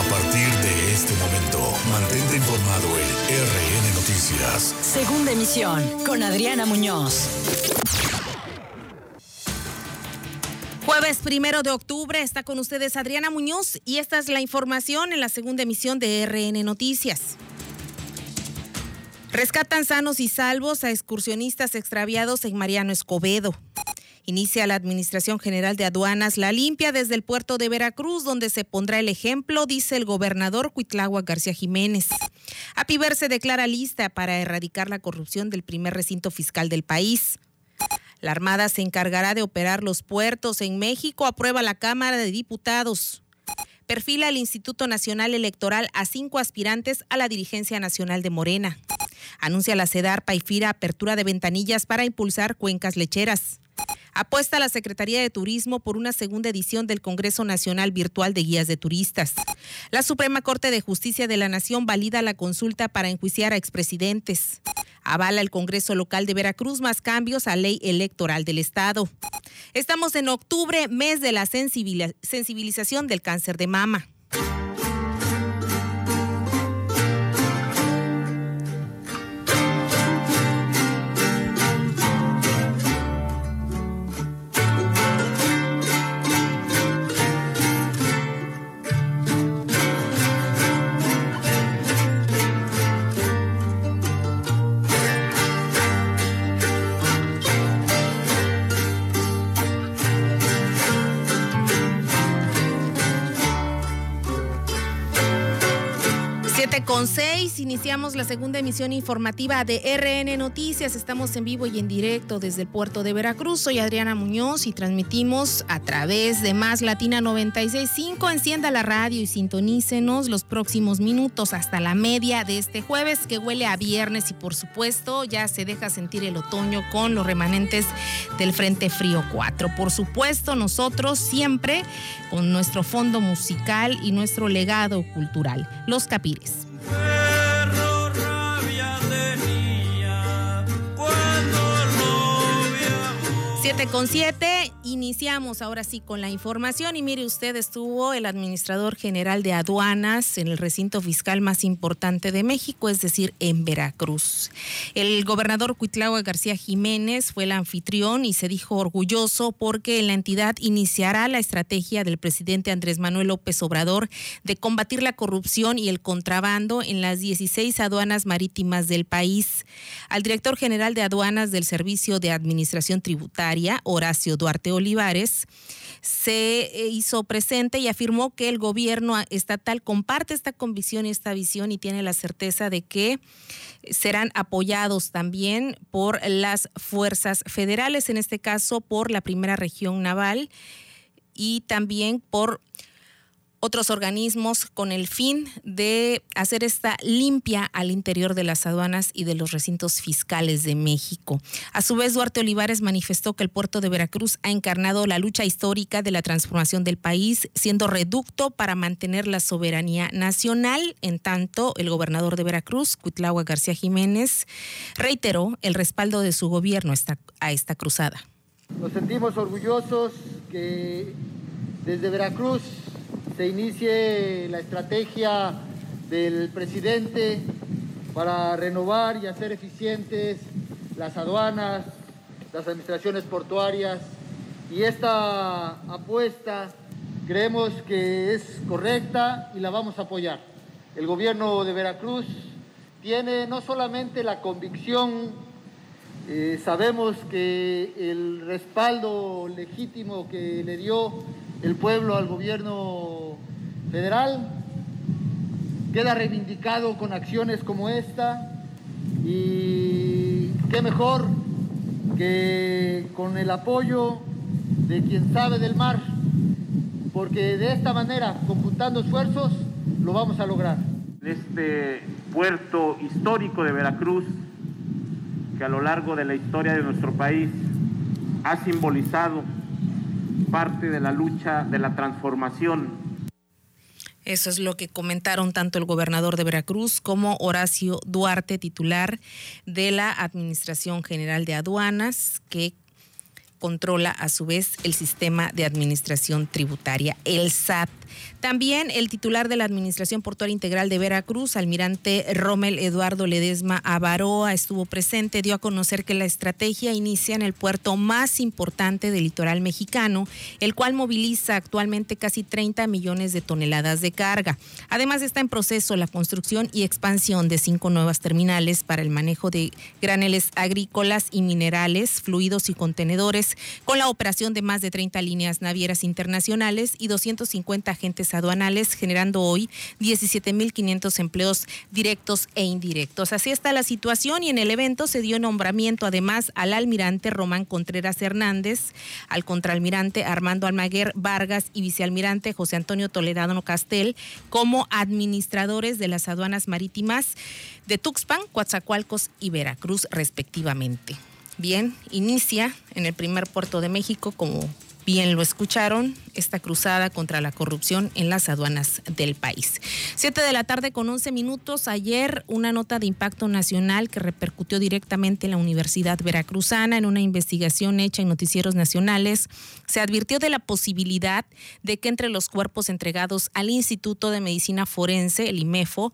A partir de este momento, mantente informado en RN Noticias. Segunda emisión con Adriana Muñoz. Jueves primero de octubre está con ustedes Adriana Muñoz y esta es la información en la segunda emisión de RN Noticias. Rescatan sanos y salvos a excursionistas extraviados en Mariano Escobedo. Inicia la Administración General de Aduanas la limpia desde el puerto de Veracruz, donde se pondrá el ejemplo, dice el gobernador Cuitlagua García Jiménez. Apiver se declara lista para erradicar la corrupción del primer recinto fiscal del país. La Armada se encargará de operar los puertos en México, aprueba la Cámara de Diputados. Perfila el Instituto Nacional Electoral a cinco aspirantes a la dirigencia nacional de Morena. Anuncia la CEDAR Paifira apertura de ventanillas para impulsar cuencas lecheras. Apuesta la Secretaría de Turismo por una segunda edición del Congreso Nacional Virtual de Guías de Turistas. La Suprema Corte de Justicia de la Nación valida la consulta para enjuiciar a expresidentes. Avala el Congreso Local de Veracruz más cambios a ley electoral del Estado. Estamos en octubre, mes de la sensibilización del cáncer de mama. 7 con 6, iniciamos la segunda emisión informativa de RN Noticias. Estamos en vivo y en directo desde el puerto de Veracruz. Soy Adriana Muñoz y transmitimos a través de Más Latina 96.5. Encienda la radio y sintonícenos los próximos minutos hasta la media de este jueves que huele a viernes y por supuesto ya se deja sentir el otoño con los remanentes del Frente Frío 4. Por supuesto, nosotros siempre con nuestro fondo musical y nuestro legado cultural, los Capires. 7 con 7, iniciamos ahora sí con la información y mire usted, estuvo el administrador general de aduanas en el recinto fiscal más importante de México, es decir, en Veracruz. El gobernador Cuitlagua García Jiménez fue el anfitrión y se dijo orgulloso porque la entidad iniciará la estrategia del presidente Andrés Manuel López Obrador de combatir la corrupción y el contrabando en las 16 aduanas marítimas del país. Al director general de aduanas del Servicio de Administración Tributaria, Horacio Duarte Olivares, se eh, hizo presente y afirmó que el gobierno estatal comparte esta convicción y esta visión y tiene la certeza de que serán apoyados también por las fuerzas federales, en este caso por la primera región naval y también por otros organismos con el fin de hacer esta limpia al interior de las aduanas y de los recintos fiscales de México. A su vez, Duarte Olivares manifestó que el puerto de Veracruz ha encarnado la lucha histórica de la transformación del país, siendo reducto para mantener la soberanía nacional. En tanto, el gobernador de Veracruz, Cuitlagua García Jiménez, reiteró el respaldo de su gobierno a esta cruzada. Nos sentimos orgullosos que desde Veracruz se inicie la estrategia del presidente para renovar y hacer eficientes las aduanas, las administraciones portuarias y esta apuesta creemos que es correcta y la vamos a apoyar. El gobierno de Veracruz tiene no solamente la convicción, eh, sabemos que el respaldo legítimo que le dio el pueblo al gobierno federal. Queda reivindicado con acciones como esta y qué mejor que con el apoyo de quien sabe del mar, porque de esta manera, conjuntando esfuerzos, lo vamos a lograr. Este puerto histórico de Veracruz, que a lo largo de la historia de nuestro país ha simbolizado parte de la lucha de la transformación. Eso es lo que comentaron tanto el gobernador de Veracruz como Horacio Duarte, titular de la Administración General de Aduanas, que controla a su vez el sistema de administración tributaria, el SAT. También el titular de la Administración Portuaria Integral de Veracruz, almirante Rommel Eduardo Ledesma Avaroa, estuvo presente, dio a conocer que la estrategia inicia en el puerto más importante del litoral mexicano, el cual moviliza actualmente casi 30 millones de toneladas de carga. Además está en proceso la construcción y expansión de cinco nuevas terminales para el manejo de graneles agrícolas y minerales, fluidos y contenedores, con la operación de más de 30 líneas navieras internacionales y 250 agentes aduanales, generando hoy 17.500 empleos directos e indirectos. Así está la situación y en el evento se dio nombramiento además al almirante Román Contreras Hernández, al contraalmirante Armando Almaguer Vargas y vicealmirante José Antonio Toledano Castel como administradores de las aduanas marítimas de Tuxpan, Coatzacoalcos y Veracruz respectivamente. Bien, inicia en el primer puerto de México como Bien lo escucharon, esta cruzada contra la corrupción en las aduanas del país. Siete de la tarde con once minutos. Ayer una nota de impacto nacional que repercutió directamente en la Universidad Veracruzana en una investigación hecha en noticieros nacionales. Se advirtió de la posibilidad de que entre los cuerpos entregados al Instituto de Medicina Forense, el IMEFO,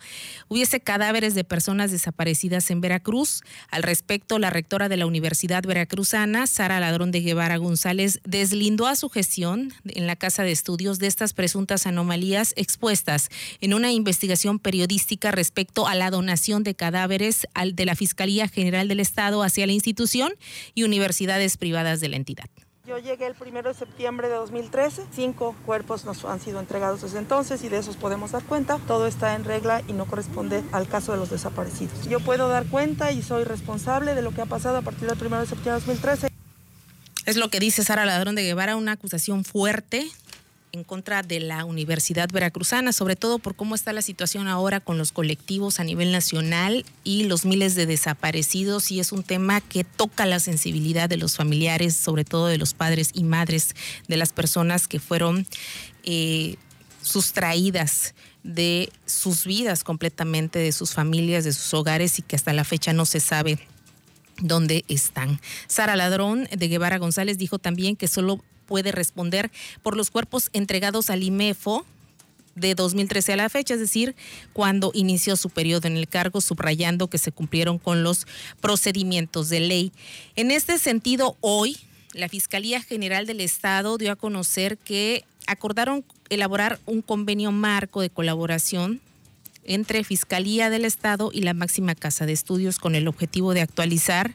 hubiese cadáveres de personas desaparecidas en Veracruz. Al respecto, la rectora de la Universidad Veracruzana, Sara Ladrón de Guevara González, deslindó a su gestión en la Casa de Estudios de estas presuntas anomalías expuestas en una investigación periodística respecto a la donación de cadáveres de la Fiscalía General del Estado hacia la institución y universidades privadas de la entidad. Yo llegué el primero de septiembre de 2013. Cinco cuerpos nos han sido entregados desde entonces y de esos podemos dar cuenta. Todo está en regla y no corresponde al caso de los desaparecidos. Yo puedo dar cuenta y soy responsable de lo que ha pasado a partir del primero de septiembre de 2013. Es lo que dice Sara Ladrón de Guevara, una acusación fuerte en contra de la Universidad Veracruzana, sobre todo por cómo está la situación ahora con los colectivos a nivel nacional y los miles de desaparecidos y es un tema que toca la sensibilidad de los familiares, sobre todo de los padres y madres de las personas que fueron eh, sustraídas de sus vidas completamente, de sus familias, de sus hogares y que hasta la fecha no se sabe dónde están. Sara Ladrón de Guevara González dijo también que solo puede responder por los cuerpos entregados al IMEFO de 2013 a la fecha, es decir, cuando inició su periodo en el cargo, subrayando que se cumplieron con los procedimientos de ley. En este sentido, hoy la Fiscalía General del Estado dio a conocer que acordaron elaborar un convenio marco de colaboración entre Fiscalía del Estado y la máxima casa de estudios con el objetivo de actualizar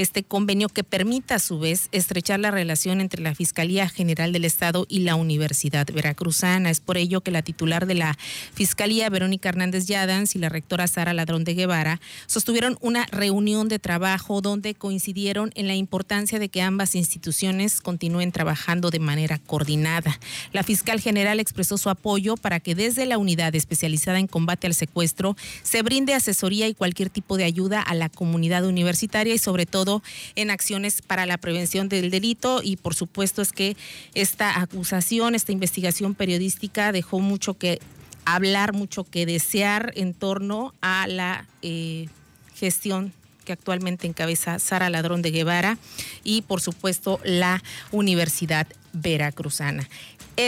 este convenio que permita a su vez estrechar la relación entre la Fiscalía General del Estado y la Universidad Veracruzana. Es por ello que la titular de la Fiscalía, Verónica Hernández Yadans, y la rectora Sara Ladrón de Guevara sostuvieron una reunión de trabajo donde coincidieron en la importancia de que ambas instituciones continúen trabajando de manera coordinada. La fiscal general expresó su apoyo para que desde la unidad especializada en combate al secuestro se brinde asesoría y cualquier tipo de ayuda a la comunidad universitaria y sobre todo en acciones para la prevención del delito y por supuesto es que esta acusación, esta investigación periodística dejó mucho que hablar, mucho que desear en torno a la eh, gestión que actualmente encabeza Sara Ladrón de Guevara y por supuesto la Universidad Veracruzana.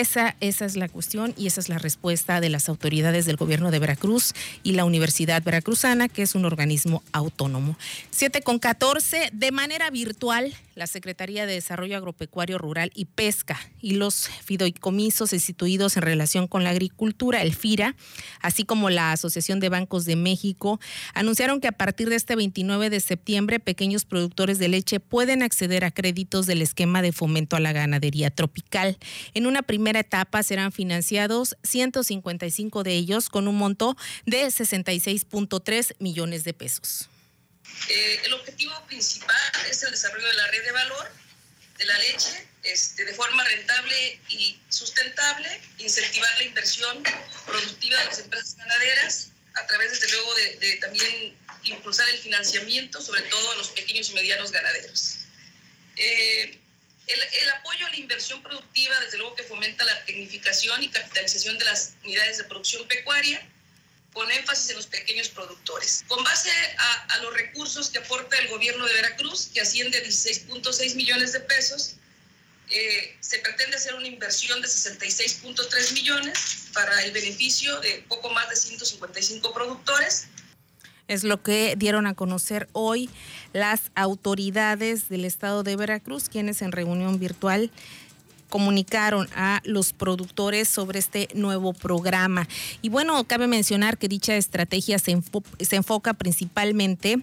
Esa, esa es la cuestión y esa es la respuesta de las autoridades del gobierno de Veracruz y la Universidad Veracruzana, que es un organismo autónomo. 7 con 14, de manera virtual, la Secretaría de Desarrollo Agropecuario Rural y Pesca y los fideicomisos instituidos en relación con la agricultura, el FIRA, así como la Asociación de Bancos de México, anunciaron que a partir de este 29 de septiembre, pequeños productores de leche pueden acceder a créditos del esquema de fomento a la ganadería tropical. En una primera etapa serán financiados 155 de ellos con un monto de 66.3 millones de pesos. Eh, el objetivo principal es el desarrollo de la red de valor de la leche este, de forma rentable y sustentable, incentivar la inversión productiva de las empresas ganaderas a través, desde luego, de, también impulsar el financiamiento, sobre todo a los pequeños y medianos ganaderos. Eh, el, el, apoyo a la inversión productiva, desde luego que fomenta la tecnificación y capitalización de las unidades de producción pecuaria, con énfasis en los pequeños productores. Con base a, los recursos que aporta el gobierno de Veracruz, que asciende a 16.6 millones de pesos, eh, se pretende hacer una inversión de 66.3 millones para el beneficio de poco más de 155 productores. Es lo que dieron a conocer hoy las autoridades del estado de Veracruz, quienes en reunión virtual comunicaron a los productores sobre este nuevo programa. Y bueno, cabe mencionar que dicha estrategia se, se enfoca principalmente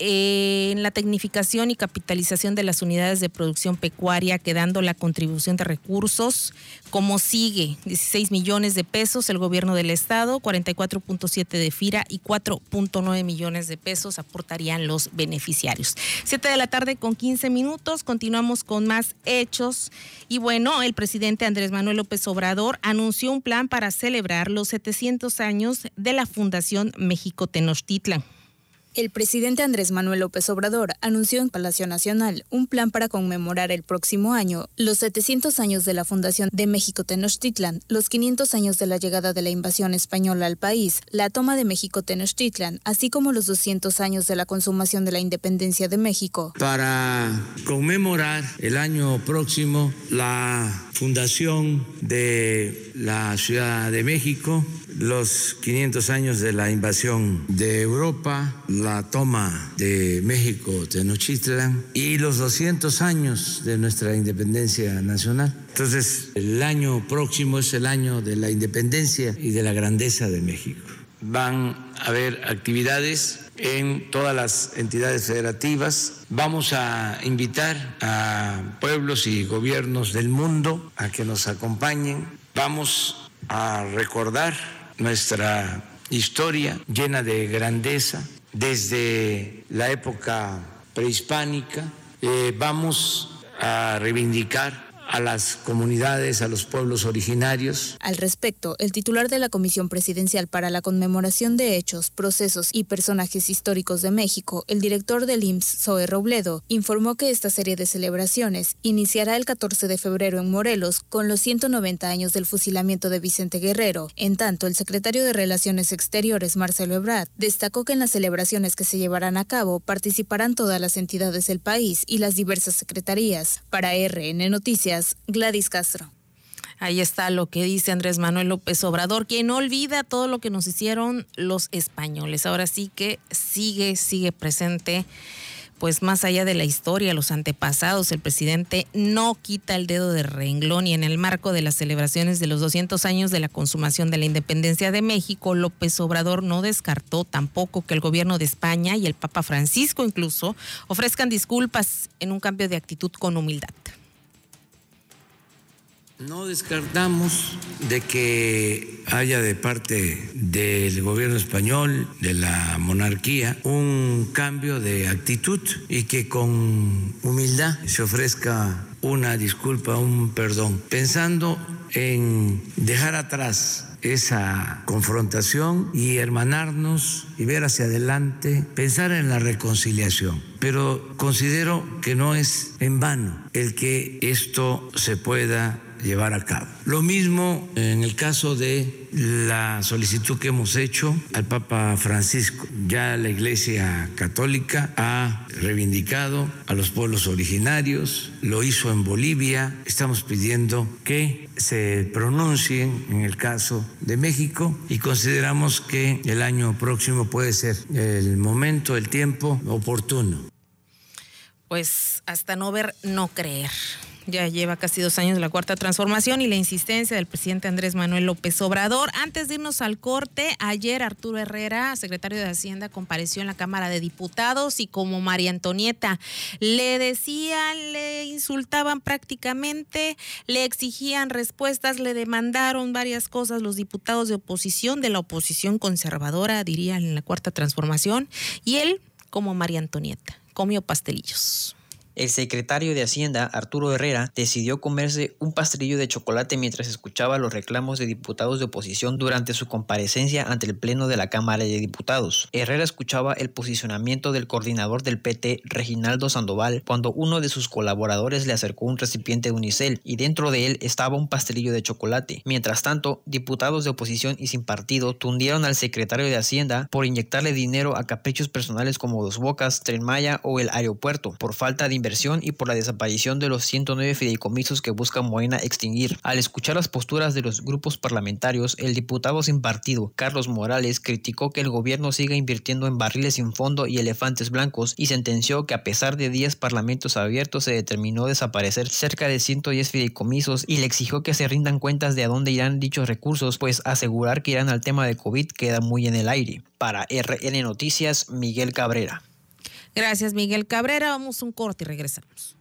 en la tecnificación y capitalización de las unidades de producción pecuaria, quedando la contribución de recursos como sigue, 16 millones de pesos el gobierno del estado, 44.7 de FIRA y 4.9 millones de pesos aportarían los beneficiarios. Siete de la tarde con 15 minutos, continuamos con más hechos y bueno, el presidente Andrés Manuel López Obrador anunció un plan para celebrar los 700 años de la Fundación México Tenochtitlan. El presidente Andrés Manuel López Obrador anunció en Palacio Nacional un plan para conmemorar el próximo año los 700 años de la fundación de México Tenochtitlan, los 500 años de la llegada de la invasión española al país, la toma de México Tenochtitlan, así como los 200 años de la consumación de la independencia de México. Para conmemorar el año próximo la fundación de la Ciudad de México, los 500 años de la invasión de Europa, la toma de México, Tenochtitlan y los 200 años de nuestra independencia nacional. Entonces, el año próximo es el año de la independencia y de la grandeza de México. Van a haber actividades en todas las entidades federativas. Vamos a invitar a pueblos y gobiernos del mundo a que nos acompañen. Vamos a recordar nuestra historia llena de grandeza desde la época prehispánica. Eh, vamos a reivindicar a las comunidades, a los pueblos originarios. Al respecto, el titular de la Comisión Presidencial para la Conmemoración de Hechos, Procesos y Personajes Históricos de México, el director del IMSS, Zoe Robledo, informó que esta serie de celebraciones iniciará el 14 de febrero en Morelos con los 190 años del fusilamiento de Vicente Guerrero. En tanto, el secretario de Relaciones Exteriores, Marcelo Ebrard, destacó que en las celebraciones que se llevarán a cabo participarán todas las entidades del país y las diversas secretarías. Para RN Noticias, Gladys Castro. Ahí está lo que dice Andrés Manuel López Obrador, quien olvida todo lo que nos hicieron los españoles. Ahora sí que sigue, sigue presente pues más allá de la historia, los antepasados, el presidente no quita el dedo de renglón y en el marco de las celebraciones de los 200 años de la consumación de la independencia de México, López Obrador no descartó tampoco que el gobierno de España y el Papa Francisco incluso ofrezcan disculpas en un cambio de actitud con humildad. No descartamos de que haya de parte del gobierno español, de la monarquía, un cambio de actitud y que con humildad se ofrezca una disculpa, un perdón, pensando en dejar atrás esa confrontación y hermanarnos y ver hacia adelante, pensar en la reconciliación. Pero considero que no es en vano el que esto se pueda llevar a cabo. Lo mismo en el caso de la solicitud que hemos hecho al Papa Francisco. Ya la Iglesia Católica ha reivindicado a los pueblos originarios, lo hizo en Bolivia, estamos pidiendo que se pronuncien en el caso de México y consideramos que el año próximo puede ser el momento, el tiempo oportuno. Pues hasta no ver, no creer ya lleva casi dos años de la cuarta transformación y la insistencia del presidente Andrés Manuel López Obrador. Antes de irnos al corte, ayer Arturo Herrera, secretario de Hacienda, compareció en la Cámara de Diputados y como María Antonieta le decían, le insultaban prácticamente, le exigían respuestas, le demandaron varias cosas los diputados de oposición, de la oposición conservadora, dirían en la cuarta transformación, y él, como María Antonieta, comió pastelillos. El secretario de Hacienda, Arturo Herrera, decidió comerse un pastelillo de chocolate mientras escuchaba los reclamos de diputados de oposición durante su comparecencia ante el Pleno de la Cámara de Diputados. Herrera escuchaba el posicionamiento del coordinador del PT, Reginaldo Sandoval, cuando uno de sus colaboradores le acercó un recipiente de unicel y dentro de él estaba un pastelillo de chocolate. Mientras tanto, diputados de oposición y sin partido tundieron al secretario de Hacienda por inyectarle dinero a caprichos personales como Dos Bocas, Tren Maya o el aeropuerto, por falta de inversión y por la desaparición de los 109 fideicomisos que busca Morena extinguir. Al escuchar las posturas de los grupos parlamentarios, el diputado sin partido, Carlos Morales, criticó que el gobierno siga invirtiendo en barriles sin fondo y elefantes blancos y sentenció que a pesar de 10 parlamentos abiertos se determinó desaparecer cerca de 110 fideicomisos y le exigió que se rindan cuentas de a dónde irán dichos recursos, pues asegurar que irán al tema de COVID queda muy en el aire. Para RN Noticias, Miguel Cabrera. Gracias, Miguel Cabrera. Vamos un corte y regresamos.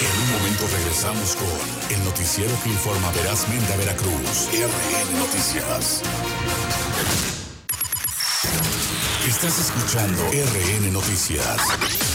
En un momento regresamos con el noticiero que informa verazmente a Veracruz. RN Noticias. Estás escuchando RN Noticias.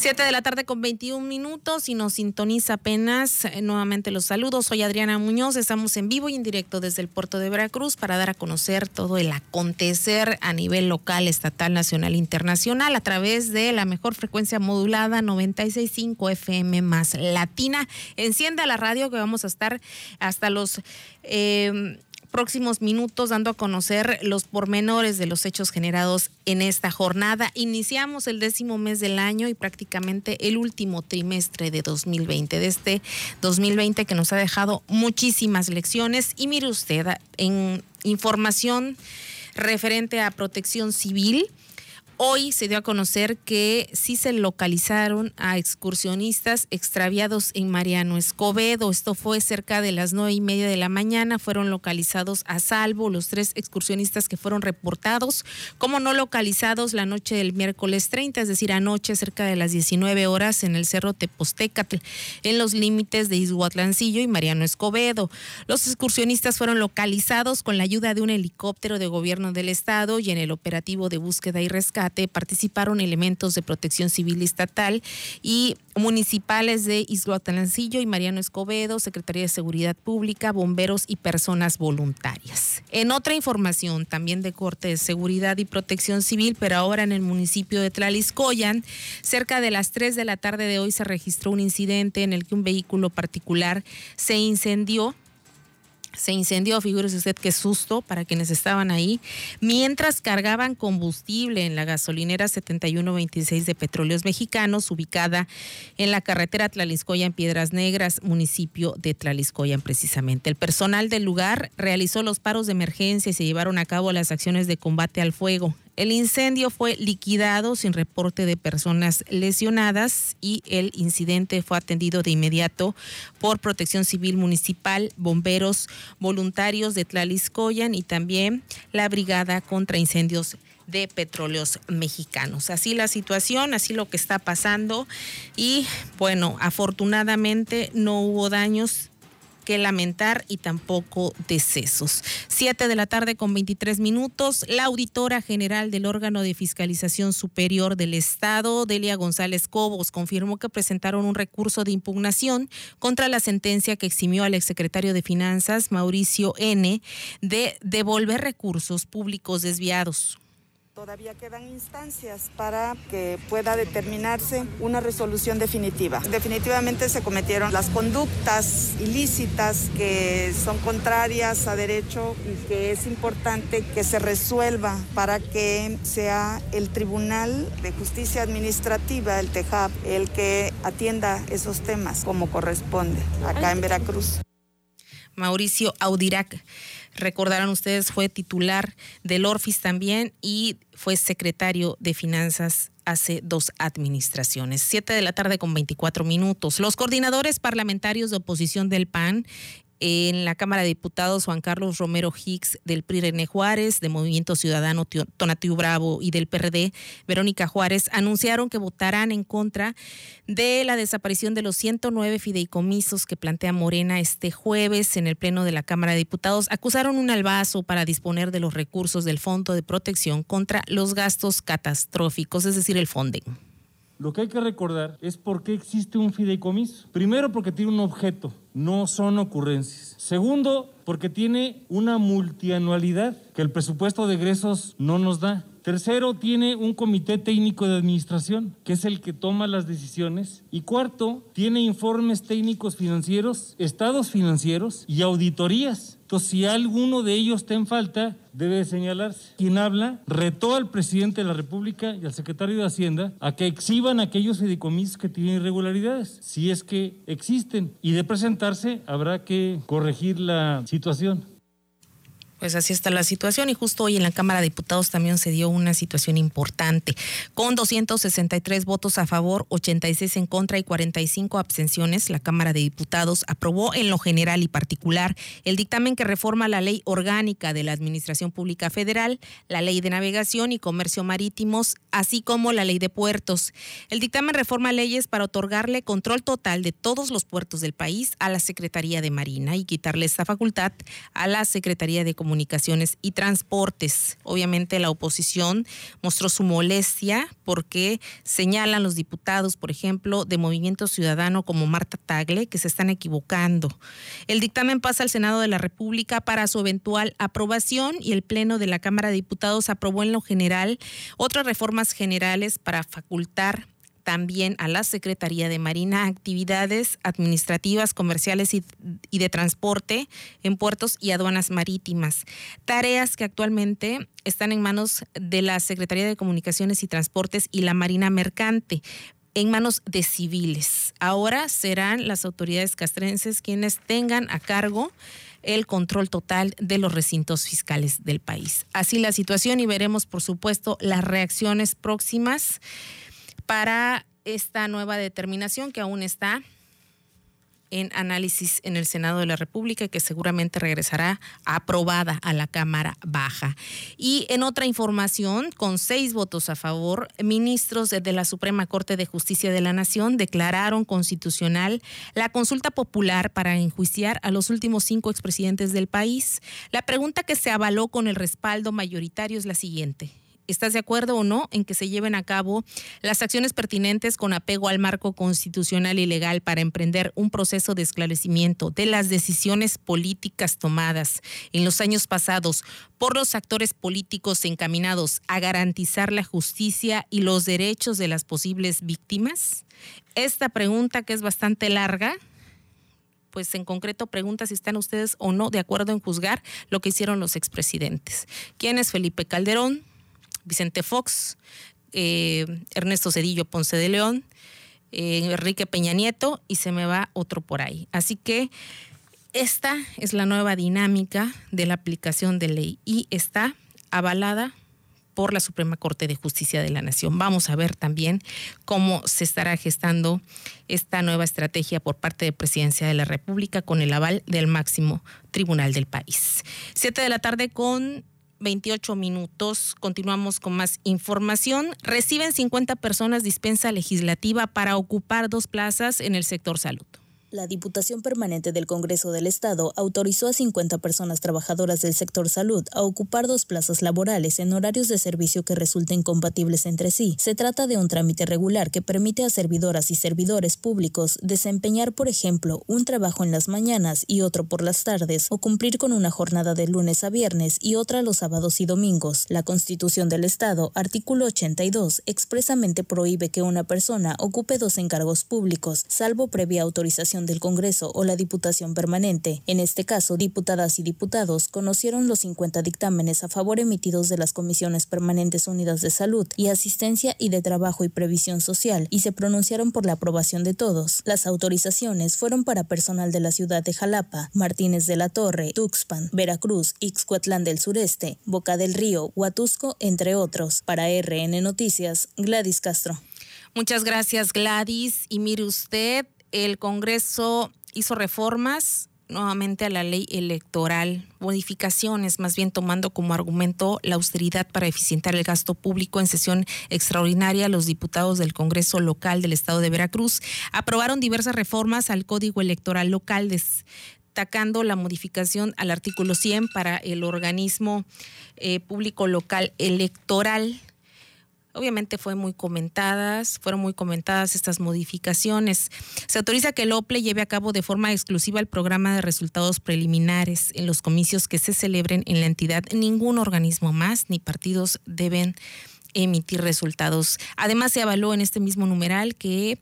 7 de la tarde con 21 minutos y nos sintoniza apenas. Eh, nuevamente los saludos. Soy Adriana Muñoz. Estamos en vivo y en directo desde el puerto de Veracruz para dar a conocer todo el acontecer a nivel local, estatal, nacional, internacional a través de la mejor frecuencia modulada 96.5 FM más latina. Encienda la radio que vamos a estar hasta los... Eh, próximos minutos dando a conocer los pormenores de los hechos generados en esta jornada. Iniciamos el décimo mes del año y prácticamente el último trimestre de 2020, de este 2020 que nos ha dejado muchísimas lecciones. Y mire usted, en información referente a protección civil, Hoy se dio a conocer que sí se localizaron a excursionistas extraviados en Mariano Escobedo. Esto fue cerca de las nueve y media de la mañana. Fueron localizados a salvo los tres excursionistas que fueron reportados como no localizados la noche del miércoles 30, es decir, anoche cerca de las 19 horas en el Cerro Tepostecatl, en los límites de Izhuatlancillo y Mariano Escobedo. Los excursionistas fueron localizados con la ayuda de un helicóptero de gobierno del estado y en el operativo de búsqueda y rescate participaron elementos de protección civil estatal y municipales de Izhuatlancillo y Mariano Escobedo, Secretaría de Seguridad Pública, bomberos y personas voluntarias. En otra información, también de corte de seguridad y protección civil, pero ahora en el municipio de Tlaliscoyan, cerca de las 3 de la tarde de hoy se registró un incidente en el que un vehículo particular se incendió se incendió, figúrese usted qué susto para quienes estaban ahí, mientras cargaban combustible en la gasolinera 7126 de Petróleos Mexicanos, ubicada en la carretera Tlaliscoya en Piedras Negras, municipio de Tlaliscoyan precisamente. El personal del lugar realizó los paros de emergencia y se llevaron a cabo las acciones de combate al fuego. El incendio fue liquidado sin reporte de personas lesionadas y el incidente fue atendido de inmediato por Protección Civil Municipal, bomberos voluntarios de Tlaliscoyan y también la Brigada contra Incendios de petróleos mexicanos. Así la situación, así lo que está pasando y bueno, afortunadamente no hubo daños que lamentar y tampoco decesos. Siete de la tarde con 23 minutos, la auditora general del órgano de fiscalización superior del Estado, Delia González Cobos, confirmó que presentaron un recurso de impugnación contra la sentencia que eximió al exsecretario de Finanzas, Mauricio N., de devolver recursos públicos desviados. Todavía quedan instancias para que pueda determinarse una resolución definitiva. Definitivamente se cometieron las conductas ilícitas que son contrarias a derecho y que es importante que se resuelva para que sea el Tribunal de Justicia Administrativa, el TEJAP, el que atienda esos temas como corresponde acá en Veracruz. Mauricio Audirac. Recordarán ustedes, fue titular del Orfis también y fue secretario de Finanzas hace dos administraciones. Siete de la tarde con 24 minutos. Los coordinadores parlamentarios de oposición del PAN en la Cámara de Diputados Juan Carlos Romero Hicks del PRI René Juárez, de Movimiento Ciudadano Tonatiu Bravo y del PRD Verónica Juárez anunciaron que votarán en contra de la desaparición de los 109 fideicomisos que plantea Morena este jueves en el Pleno de la Cámara de Diputados. Acusaron un albazo para disponer de los recursos del Fondo de Protección contra los gastos catastróficos, es decir, el FONDEN. Lo que hay que recordar es por qué existe un fideicomiso. Primero, porque tiene un objeto, no son ocurrencias. Segundo, porque tiene una multianualidad que el presupuesto de egresos no nos da. Tercero, tiene un comité técnico de administración, que es el que toma las decisiones. Y cuarto, tiene informes técnicos financieros, estados financieros y auditorías. Entonces, si alguno de ellos está en falta, debe señalarse. Quien habla retó al presidente de la República y al secretario de Hacienda a que exhiban aquellos fideicomisos que tienen irregularidades, si es que existen. Y de presentarse, habrá que corregir la situación. Pues así está la situación y justo hoy en la Cámara de Diputados también se dio una situación importante. Con 263 votos a favor, 86 en contra y 45 abstenciones, la Cámara de Diputados aprobó en lo general y particular el dictamen que reforma la ley orgánica de la Administración Pública Federal, la ley de navegación y comercio marítimos, así como la ley de puertos. El dictamen reforma leyes para otorgarle control total de todos los puertos del país a la Secretaría de Marina y quitarle esta facultad a la Secretaría de Comunicación Comunicaciones y Transportes. Obviamente la oposición mostró su molestia porque señalan los diputados, por ejemplo, de Movimiento Ciudadano como Marta Tagle, que se están equivocando. El dictamen pasa al Senado de la República para su eventual aprobación y el Pleno de la Cámara de Diputados aprobó en lo general otras reformas generales para facultar también a la Secretaría de Marina actividades administrativas, comerciales y, de transporte en puertos y aduanas marítimas. Tareas que actualmente están en manos de la Secretaría de Comunicaciones y Transportes y la Marina Mercante en manos de civiles. Ahora serán las autoridades castrenses quienes tengan a cargo el control total de los recintos fiscales del país. Así la situación y veremos, por supuesto, las reacciones próximas para esta nueva determinación que aún está en análisis en el Senado de la República y que seguramente regresará aprobada a la Cámara Baja. Y en otra información, con seis votos a favor, ministros de la Suprema Corte de Justicia de la Nación declararon constitucional la consulta popular para enjuiciar a los últimos cinco expresidentes del país. La pregunta que se avaló con el respaldo mayoritario es la siguiente. ¿Estás de acuerdo o no en que se lleven a cabo las acciones pertinentes con apego al marco constitucional y legal para emprender un proceso de esclarecimiento de las decisiones políticas tomadas en los años pasados por los actores políticos encaminados a garantizar la justicia y los derechos de las posibles víctimas? Esta pregunta, que es bastante larga, pues en concreto pregunta si están ustedes o no de acuerdo en juzgar lo que hicieron los expresidentes. ¿Quién es Felipe Calderón? Vicente Fox, eh, Ernesto Cedillo Ponce de León, eh, Enrique Peña Nieto y se me va otro por ahí. Así que esta es la nueva dinámica de la aplicación de ley y está avalada por la Suprema Corte de Justicia de la Nación. Vamos a ver también cómo se estará gestando esta nueva estrategia por parte de Presidencia de la República con el aval del máximo tribunal del país. Siete de la tarde con 28 minutos. Continuamos con más información. Reciben 50 personas dispensa legislativa para ocupar dos plazas en el sector salud. La Diputación Permanente del Congreso del Estado autorizó a 50 personas trabajadoras del sector salud a ocupar dos plazas laborales en horarios de servicio que resulten compatibles entre sí. Se trata de un trámite regular que permite a servidoras y servidores públicos desempeñar, por ejemplo, un trabajo en las mañanas y otro por las tardes, o cumplir con una jornada de lunes a viernes y otra los sábados y domingos. La Constitución del Estado, artículo 82, expresamente prohíbe que una persona ocupe dos encargos públicos, salvo previa autorización del Congreso o la Diputación Permanente. En este caso, diputadas y diputados conocieron los 50 dictámenes a favor emitidos de las Comisiones Permanentes Unidas de Salud y Asistencia y de Trabajo y Previsión Social y se pronunciaron por la aprobación de todos. Las autorizaciones fueron para personal de la ciudad de Jalapa, Martínez de la Torre, Tuxpan, Veracruz, Ixcuatlán del Sureste, Boca del Río, Huatusco, entre otros. Para RN Noticias, Gladys Castro. Muchas gracias Gladys. Y mire usted, el Congreso hizo reformas nuevamente a la ley electoral, modificaciones, más bien tomando como argumento la austeridad para eficientar el gasto público en sesión extraordinaria. Los diputados del Congreso local del Estado de Veracruz aprobaron diversas reformas al Código Electoral local, destacando la modificación al artículo 100 para el organismo eh, público local electoral Obviamente fue muy comentadas, fueron muy comentadas estas modificaciones. Se autoriza que el OPLE lleve a cabo de forma exclusiva el programa de resultados preliminares en los comicios que se celebren en la entidad. Ningún organismo más ni partidos deben emitir resultados. Además, se avaló en este mismo numeral que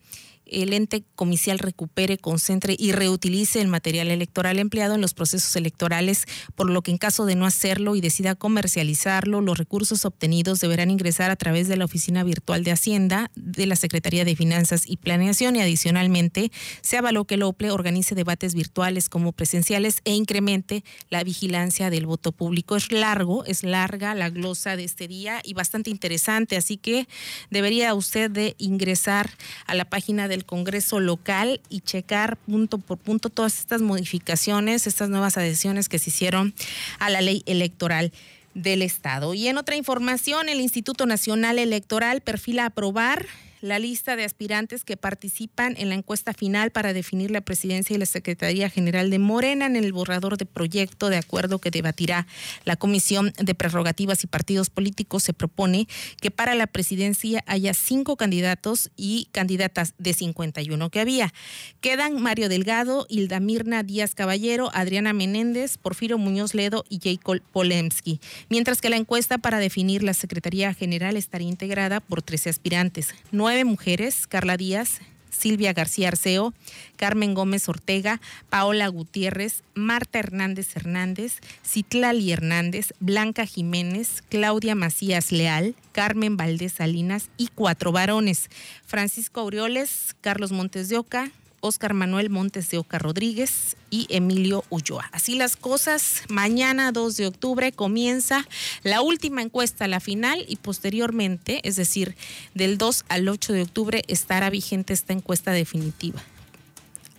el ente comicial recupere, concentre y reutilice el material electoral empleado en los procesos electorales, por lo que en caso de no hacerlo y decida comercializarlo, los recursos obtenidos deberán ingresar a través de la Oficina Virtual de Hacienda de la Secretaría de Finanzas y Planeación y adicionalmente se avaló que el OPLE organice debates virtuales como presenciales e incremente la vigilancia del voto público. Es largo, es larga la glosa de este día y bastante interesante, así que debería usted de ingresar a la página de Congreso local y checar punto por punto todas estas modificaciones, estas nuevas adhesiones que se hicieron a la ley electoral del Estado. Y en otra información, el Instituto Nacional Electoral perfila aprobar la lista de aspirantes que participan en la encuesta final para definir la presidencia y la Secretaría General de Morena en el borrador de proyecto de acuerdo que debatirá la Comisión de Prerrogativas y Partidos Políticos. Se propone que para la presidencia haya cinco candidatos y candidatas de 51 que había. Quedan Mario Delgado, Hilda Mirna Díaz Caballero, Adriana Menéndez, Porfirio Muñoz Ledo y Jacob Polemski. Mientras que la encuesta para definir la Secretaría General estaría integrada por 13 aspirantes nueve mujeres, Carla Díaz, Silvia García Arceo, Carmen Gómez Ortega, Paola Gutiérrez, Marta Hernández Hernández, Citlali Hernández, Blanca Jiménez, Claudia Macías Leal, Carmen Valdés Salinas y cuatro varones, Francisco Aureoles, Carlos Montes de Oca, Óscar Manuel Montes de Oca Rodríguez y Emilio Ulloa. Así las cosas, mañana 2 de octubre comienza la última encuesta, la final, y posteriormente, es decir, del 2 al 8 de octubre, estará vigente esta encuesta definitiva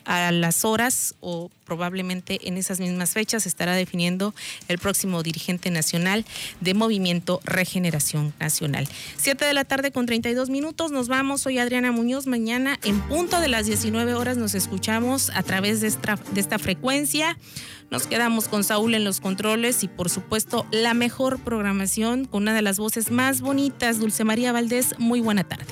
a las horas o probablemente en esas mismas fechas estará definiendo el próximo dirigente nacional de Movimiento Regeneración Nacional. Siete de la tarde con 32 minutos, nos vamos. Soy Adriana Muñoz. Mañana en punto de las 19 horas nos escuchamos a través de esta, de esta frecuencia. Nos quedamos con Saúl en los controles y por supuesto la mejor programación con una de las voces más bonitas, Dulce María Valdés. Muy buena tarde.